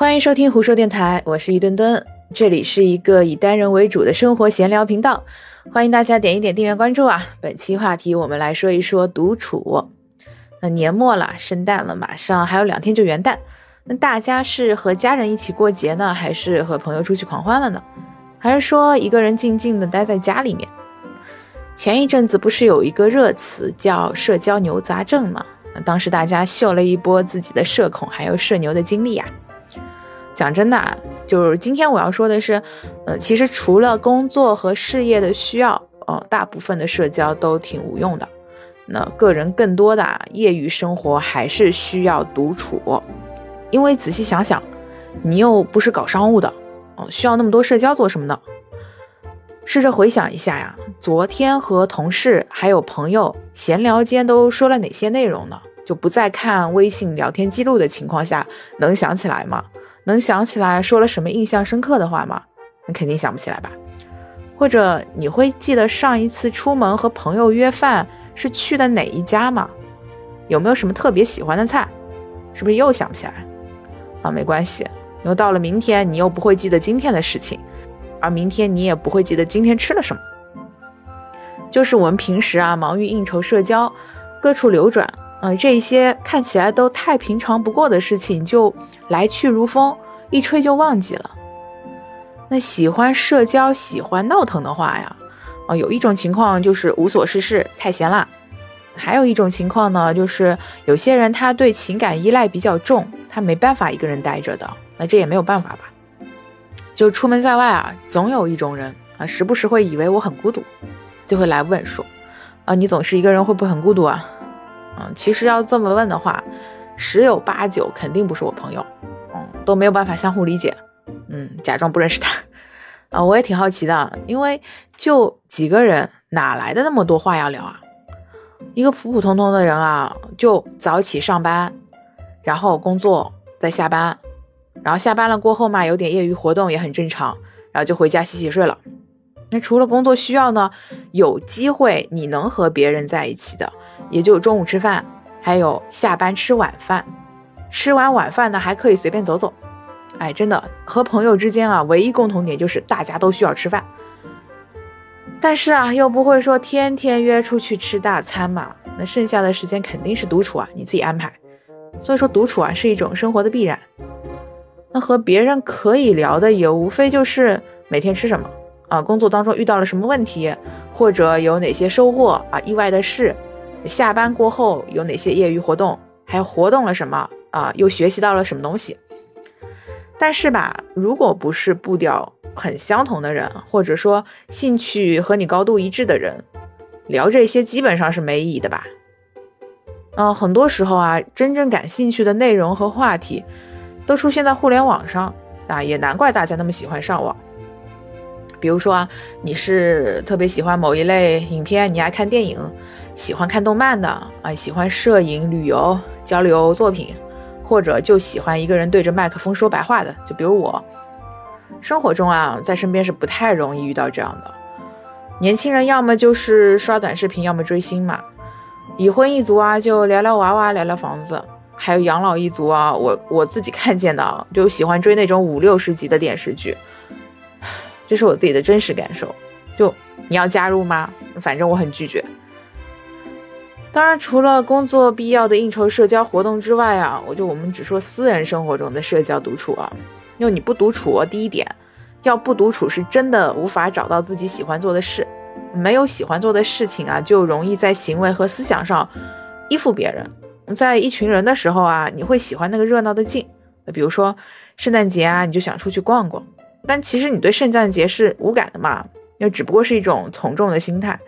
欢迎收听胡说电台，我是一墩墩，这里是一个以单人为主的生活闲聊频道，欢迎大家点一点订阅关注啊。本期话题我们来说一说独处。那年末了，圣诞了，马上还有两天就元旦，那大家是和家人一起过节呢，还是和朋友出去狂欢了呢？还是说一个人静静的待在家里面？前一阵子不是有一个热词叫“社交牛杂症”吗？当时大家秀了一波自己的社恐还有社牛的经历呀。讲真的啊，就是今天我要说的是，呃，其实除了工作和事业的需要，呃，大部分的社交都挺无用的。那个人更多的业余生活还是需要独处，因为仔细想想，你又不是搞商务的，哦，需要那么多社交做什么呢？试着回想一下呀，昨天和同事还有朋友闲聊间都说了哪些内容呢？就不再看微信聊天记录的情况下，能想起来吗？能想起来说了什么印象深刻的话吗？你肯定想不起来吧？或者你会记得上一次出门和朋友约饭是去的哪一家吗？有没有什么特别喜欢的菜？是不是又想不起来？啊，没关系，因为到了明天你又不会记得今天的事情，而明天你也不会记得今天吃了什么。就是我们平时啊忙于应酬社交，各处流转。嗯，这些看起来都太平常不过的事情，就来去如风，一吹就忘记了。那喜欢社交、喜欢闹腾的话呀，啊，有一种情况就是无所事事，太闲了；还有一种情况呢，就是有些人他对情感依赖比较重，他没办法一个人待着的。那这也没有办法吧？就出门在外啊，总有一种人啊，时不时会以为我很孤独，就会来问说：啊，你总是一个人，会不会很孤独啊？嗯，其实要这么问的话，十有八九肯定不是我朋友，都没有办法相互理解，嗯，假装不认识他，啊，我也挺好奇的，因为就几个人，哪来的那么多话要聊啊？一个普普通通的人啊，就早起上班，然后工作，再下班，然后下班了过后嘛，有点业余活动也很正常，然后就回家洗洗睡了。那除了工作需要呢，有机会你能和别人在一起的。也就中午吃饭，还有下班吃晚饭，吃完晚饭呢还可以随便走走。哎，真的和朋友之间啊，唯一共同点就是大家都需要吃饭。但是啊，又不会说天天约出去吃大餐嘛。那剩下的时间肯定是独处啊，你自己安排。所以说独处啊是一种生活的必然。那和别人可以聊的也无非就是每天吃什么啊，工作当中遇到了什么问题，或者有哪些收获啊，意外的事。下班过后有哪些业余活动？还活动了什么啊？又学习到了什么东西？但是吧，如果不是步调很相同的人，或者说兴趣和你高度一致的人，聊这些基本上是没意义的吧？嗯，很多时候啊，真正感兴趣的内容和话题都出现在互联网上啊，也难怪大家那么喜欢上网。比如说啊，你是特别喜欢某一类影片，你爱看电影，喜欢看动漫的啊，喜欢摄影、旅游、交流作品，或者就喜欢一个人对着麦克风说白话的，就比如我。生活中啊，在身边是不太容易遇到这样的年轻人，要么就是刷短视频，要么追星嘛。已婚一族啊，就聊聊娃娃，聊聊房子，还有养老一族啊，我我自己看见的啊，就喜欢追那种五六十集的电视剧。这是我自己的真实感受，就你要加入吗？反正我很拒绝。当然，除了工作必要的应酬社交活动之外啊，我就我们只说私人生活中的社交独处啊。因为你不独处，第一点，要不独处是真的无法找到自己喜欢做的事，没有喜欢做的事情啊，就容易在行为和思想上依附别人。在一群人的时候啊，你会喜欢那个热闹的劲，比如说圣诞节啊，你就想出去逛逛。但其实你对圣诞节是无感的嘛？那只不过是一种从众的心态。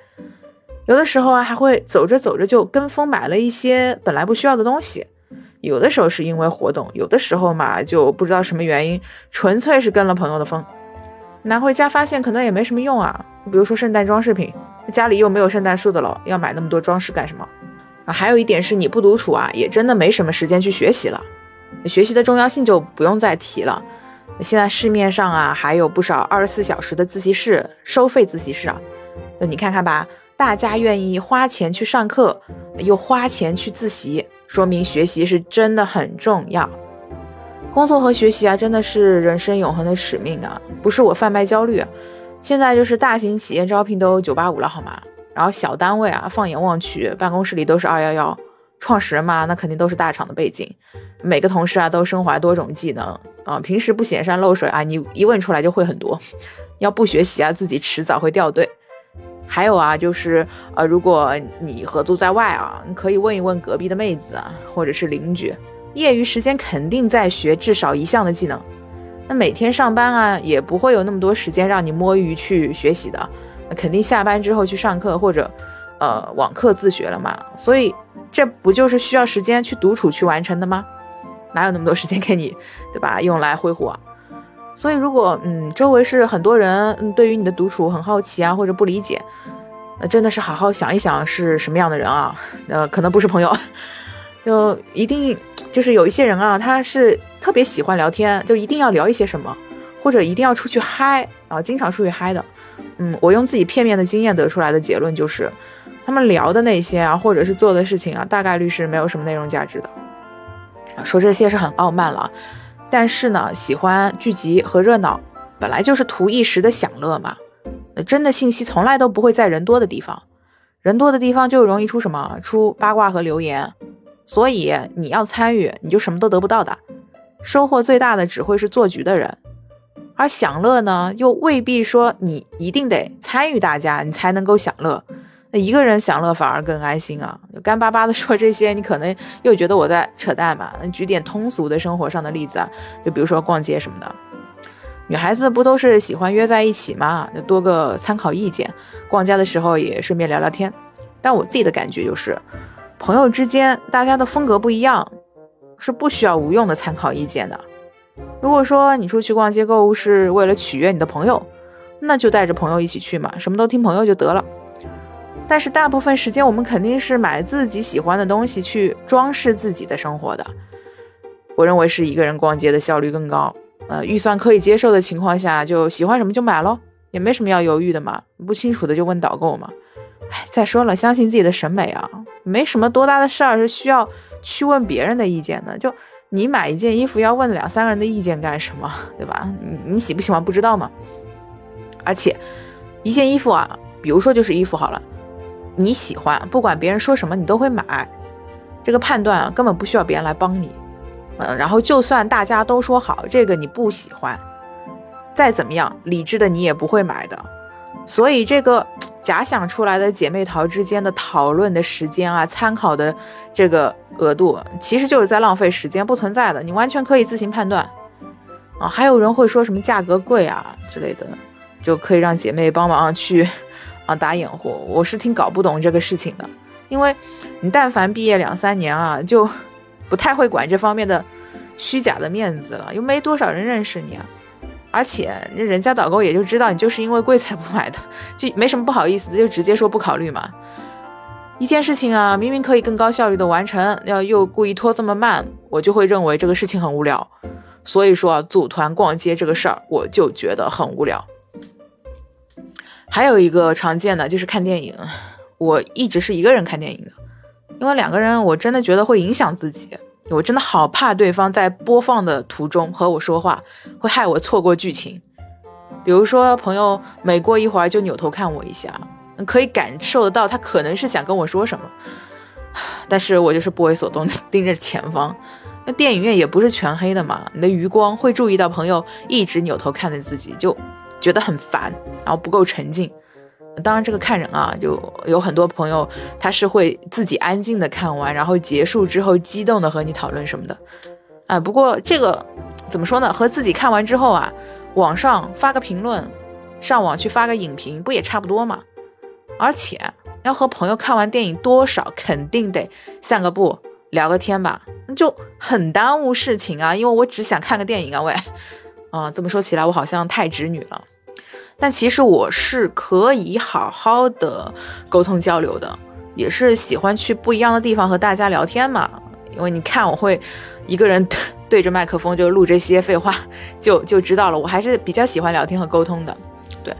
有的时候啊，还会走着走着就跟风买了一些本来不需要的东西。有的时候是因为活动，有的时候嘛就不知道什么原因，纯粹是跟了朋友的风。拿回家发现可能也没什么用啊。比如说圣诞装饰品，家里又没有圣诞树的了，要买那么多装饰干什么？啊，还有一点是你不独处啊，也真的没什么时间去学习了。学习的重要性就不用再提了。现在市面上啊，还有不少二十四小时的自习室，收费自习室啊，那你看看吧，大家愿意花钱去上课，又花钱去自习，说明学习是真的很重要。工作和学习啊，真的是人生永恒的使命啊！不是我贩卖焦虑啊，现在就是大型企业招聘都九八五了，好吗？然后小单位啊，放眼望去，办公室里都是二幺幺，创始人嘛，那肯定都是大厂的背景，每个同事啊都身怀多种技能啊，平时不显山露水啊，你一问出来就会很多，要不学习啊，自己迟早会掉队。还有啊，就是呃，如果你合租在外啊，你可以问一问隔壁的妹子啊，或者是邻居。业余时间肯定在学至少一项的技能，那每天上班啊也不会有那么多时间让你摸鱼去学习的，肯定下班之后去上课或者，呃网课自学了嘛，所以这不就是需要时间去独处去完成的吗？哪有那么多时间给你，对吧？用来挥霍啊？所以如果嗯周围是很多人嗯对于你的独处很好奇啊或者不理解，呃真的是好好想一想是什么样的人啊？呃可能不是朋友，就一定。就是有一些人啊，他是特别喜欢聊天，就一定要聊一些什么，或者一定要出去嗨啊，经常出去嗨的。嗯，我用自己片面的经验得出来的结论就是，他们聊的那些啊，或者是做的事情啊，大概率是没有什么内容价值的。说这些是很傲慢了，但是呢，喜欢聚集和热闹，本来就是图一时的享乐嘛。真的信息从来都不会在人多的地方，人多的地方就容易出什么？出八卦和流言。所以你要参与，你就什么都得不到的，收获最大的只会是做局的人，而享乐呢，又未必说你一定得参与大家，你才能够享乐。那一个人享乐反而更安心啊！就干巴巴的说这些，你可能又觉得我在扯淡嘛。那举点通俗的生活上的例子啊，就比如说逛街什么的，女孩子不都是喜欢约在一起嘛，就多个参考意见，逛街的时候也顺便聊聊天。但我自己的感觉就是。朋友之间，大家的风格不一样，是不需要无用的参考意见的。如果说你出去逛街购物是为了取悦你的朋友，那就带着朋友一起去嘛，什么都听朋友就得了。但是大部分时间，我们肯定是买自己喜欢的东西去装饰自己的生活的。我认为是一个人逛街的效率更高。呃，预算可以接受的情况下，就喜欢什么就买喽，也没什么要犹豫的嘛。不清楚的就问导购嘛。哎，再说了，相信自己的审美啊，没什么多大的事儿是需要去问别人的意见的。就你买一件衣服要问两三个人的意见干什么，对吧？你你喜不喜欢不知道吗？而且一件衣服啊，比如说就是衣服好了，你喜欢，不管别人说什么，你都会买。这个判断啊，根本不需要别人来帮你。嗯，然后就算大家都说好，这个你不喜欢，再怎么样理智的你也不会买的。所以这个。假想出来的姐妹淘之间的讨论的时间啊，参考的这个额度，其实就是在浪费时间，不存在的，你完全可以自行判断啊。还有人会说什么价格贵啊之类的，就可以让姐妹帮忙去打掩护。我是挺搞不懂这个事情的，因为你但凡毕业两三年啊，就 不太会管这方面的虚假的面子了，又没多少人认识你啊。而且那人家导购也就知道你就是因为贵才不买的，就没什么不好意思的，就直接说不考虑嘛。一件事情啊，明明可以更高效率的完成，要又故意拖这么慢，我就会认为这个事情很无聊。所以说啊，组团逛街这个事儿，我就觉得很无聊。还有一个常见的就是看电影，我一直是一个人看电影的，因为两个人我真的觉得会影响自己。我真的好怕对方在播放的途中和我说话，会害我错过剧情。比如说，朋友每过一会儿就扭头看我一下，可以感受得到他可能是想跟我说什么，但是我就是不为所动，盯着前方。那电影院也不是全黑的嘛，你的余光会注意到朋友一直扭头看着自己，就觉得很烦，然后不够沉浸。当然，这个看人啊，就有很多朋友他是会自己安静的看完，然后结束之后激动的和你讨论什么的，哎，不过这个怎么说呢？和自己看完之后啊，网上发个评论，上网去发个影评，不也差不多吗？而且要和朋友看完电影，多少肯定得散个步，聊个天吧，就很耽误事情啊。因为我只想看个电影啊，喂，啊，这么说起来，我好像太直女了。但其实我是可以好好的沟通交流的，也是喜欢去不一样的地方和大家聊天嘛。因为你看，我会一个人对着麦克风就录这些废话，就就知道了。我还是比较喜欢聊天和沟通的，对，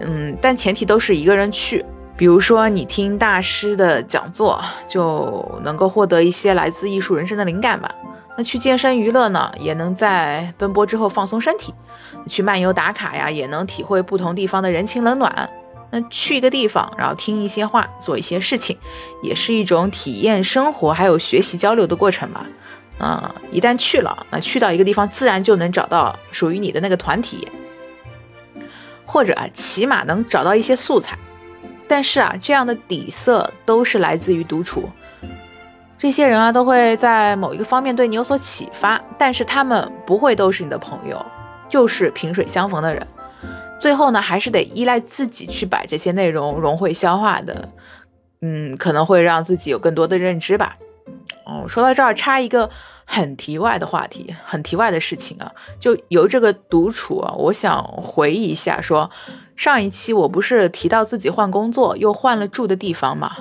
嗯，但前提都是一个人去。比如说你听大师的讲座，就能够获得一些来自艺术人生的灵感吧。那去健身娱乐呢，也能在奔波之后放松身体；去漫游打卡呀，也能体会不同地方的人情冷暖。那去一个地方，然后听一些话，做一些事情，也是一种体验生活还有学习交流的过程吧。嗯，一旦去了，那去到一个地方，自然就能找到属于你的那个团体，或者啊，起码能找到一些素材。但是啊，这样的底色都是来自于独处。这些人啊，都会在某一个方面对你有所启发，但是他们不会都是你的朋友，就是萍水相逢的人。最后呢，还是得依赖自己去把这些内容融会消化的，嗯，可能会让自己有更多的认知吧。哦，说到这儿，插一个很题外的话题，很题外的事情啊，就由这个独处啊，我想回忆一下，说上一期我不是提到自己换工作又换了住的地方嘛，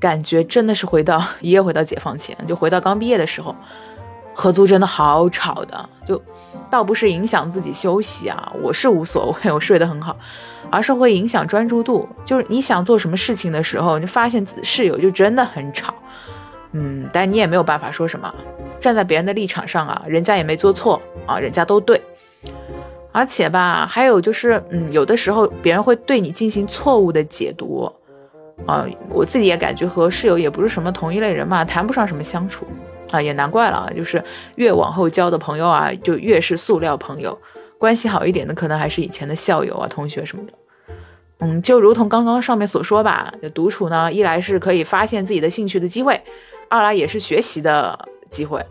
感觉真的是回到 一夜回到解放前，就回到刚毕业的时候，合租真的好吵的，就倒不是影响自己休息啊，我是无所谓，我睡得很好，而是会影响专注度，就是你想做什么事情的时候，你发现室友就真的很吵。嗯，但你也没有办法说什么。站在别人的立场上啊，人家也没做错啊，人家都对。而且吧，还有就是，嗯，有的时候别人会对你进行错误的解读啊。我自己也感觉和室友也不是什么同一类人嘛，谈不上什么相处啊，也难怪了。就是越往后交的朋友啊，就越是塑料朋友。关系好一点的，可能还是以前的校友啊、同学什么的。嗯，就如同刚刚上面所说吧，独处呢，一来是可以发现自己的兴趣的机会。二来也是学习的机会，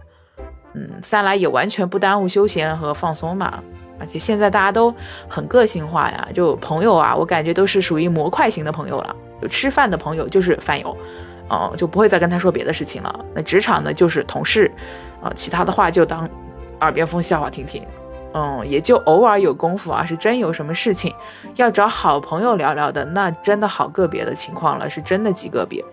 嗯，三来也完全不耽误休闲和放松嘛。而且现在大家都很个性化呀，就朋友啊，我感觉都是属于模块型的朋友了。吃饭的朋友就是饭友，嗯，就不会再跟他说别的事情了。那职场呢，就是同事，啊，其他的话就当耳边风笑话听听。嗯，也就偶尔有功夫啊，是真有什么事情要找好朋友聊聊的，那真的好个别的情况了，是真的极个别。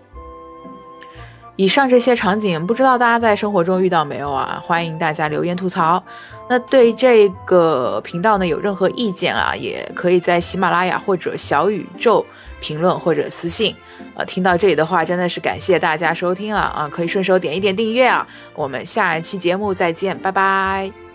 以上这些场景，不知道大家在生活中遇到没有啊？欢迎大家留言吐槽。那对这个频道呢，有任何意见啊，也可以在喜马拉雅或者小宇宙评论或者私信。呃，听到这里的话，真的是感谢大家收听啊啊，可以顺手点一点订阅啊。我们下一期节目再见，拜拜。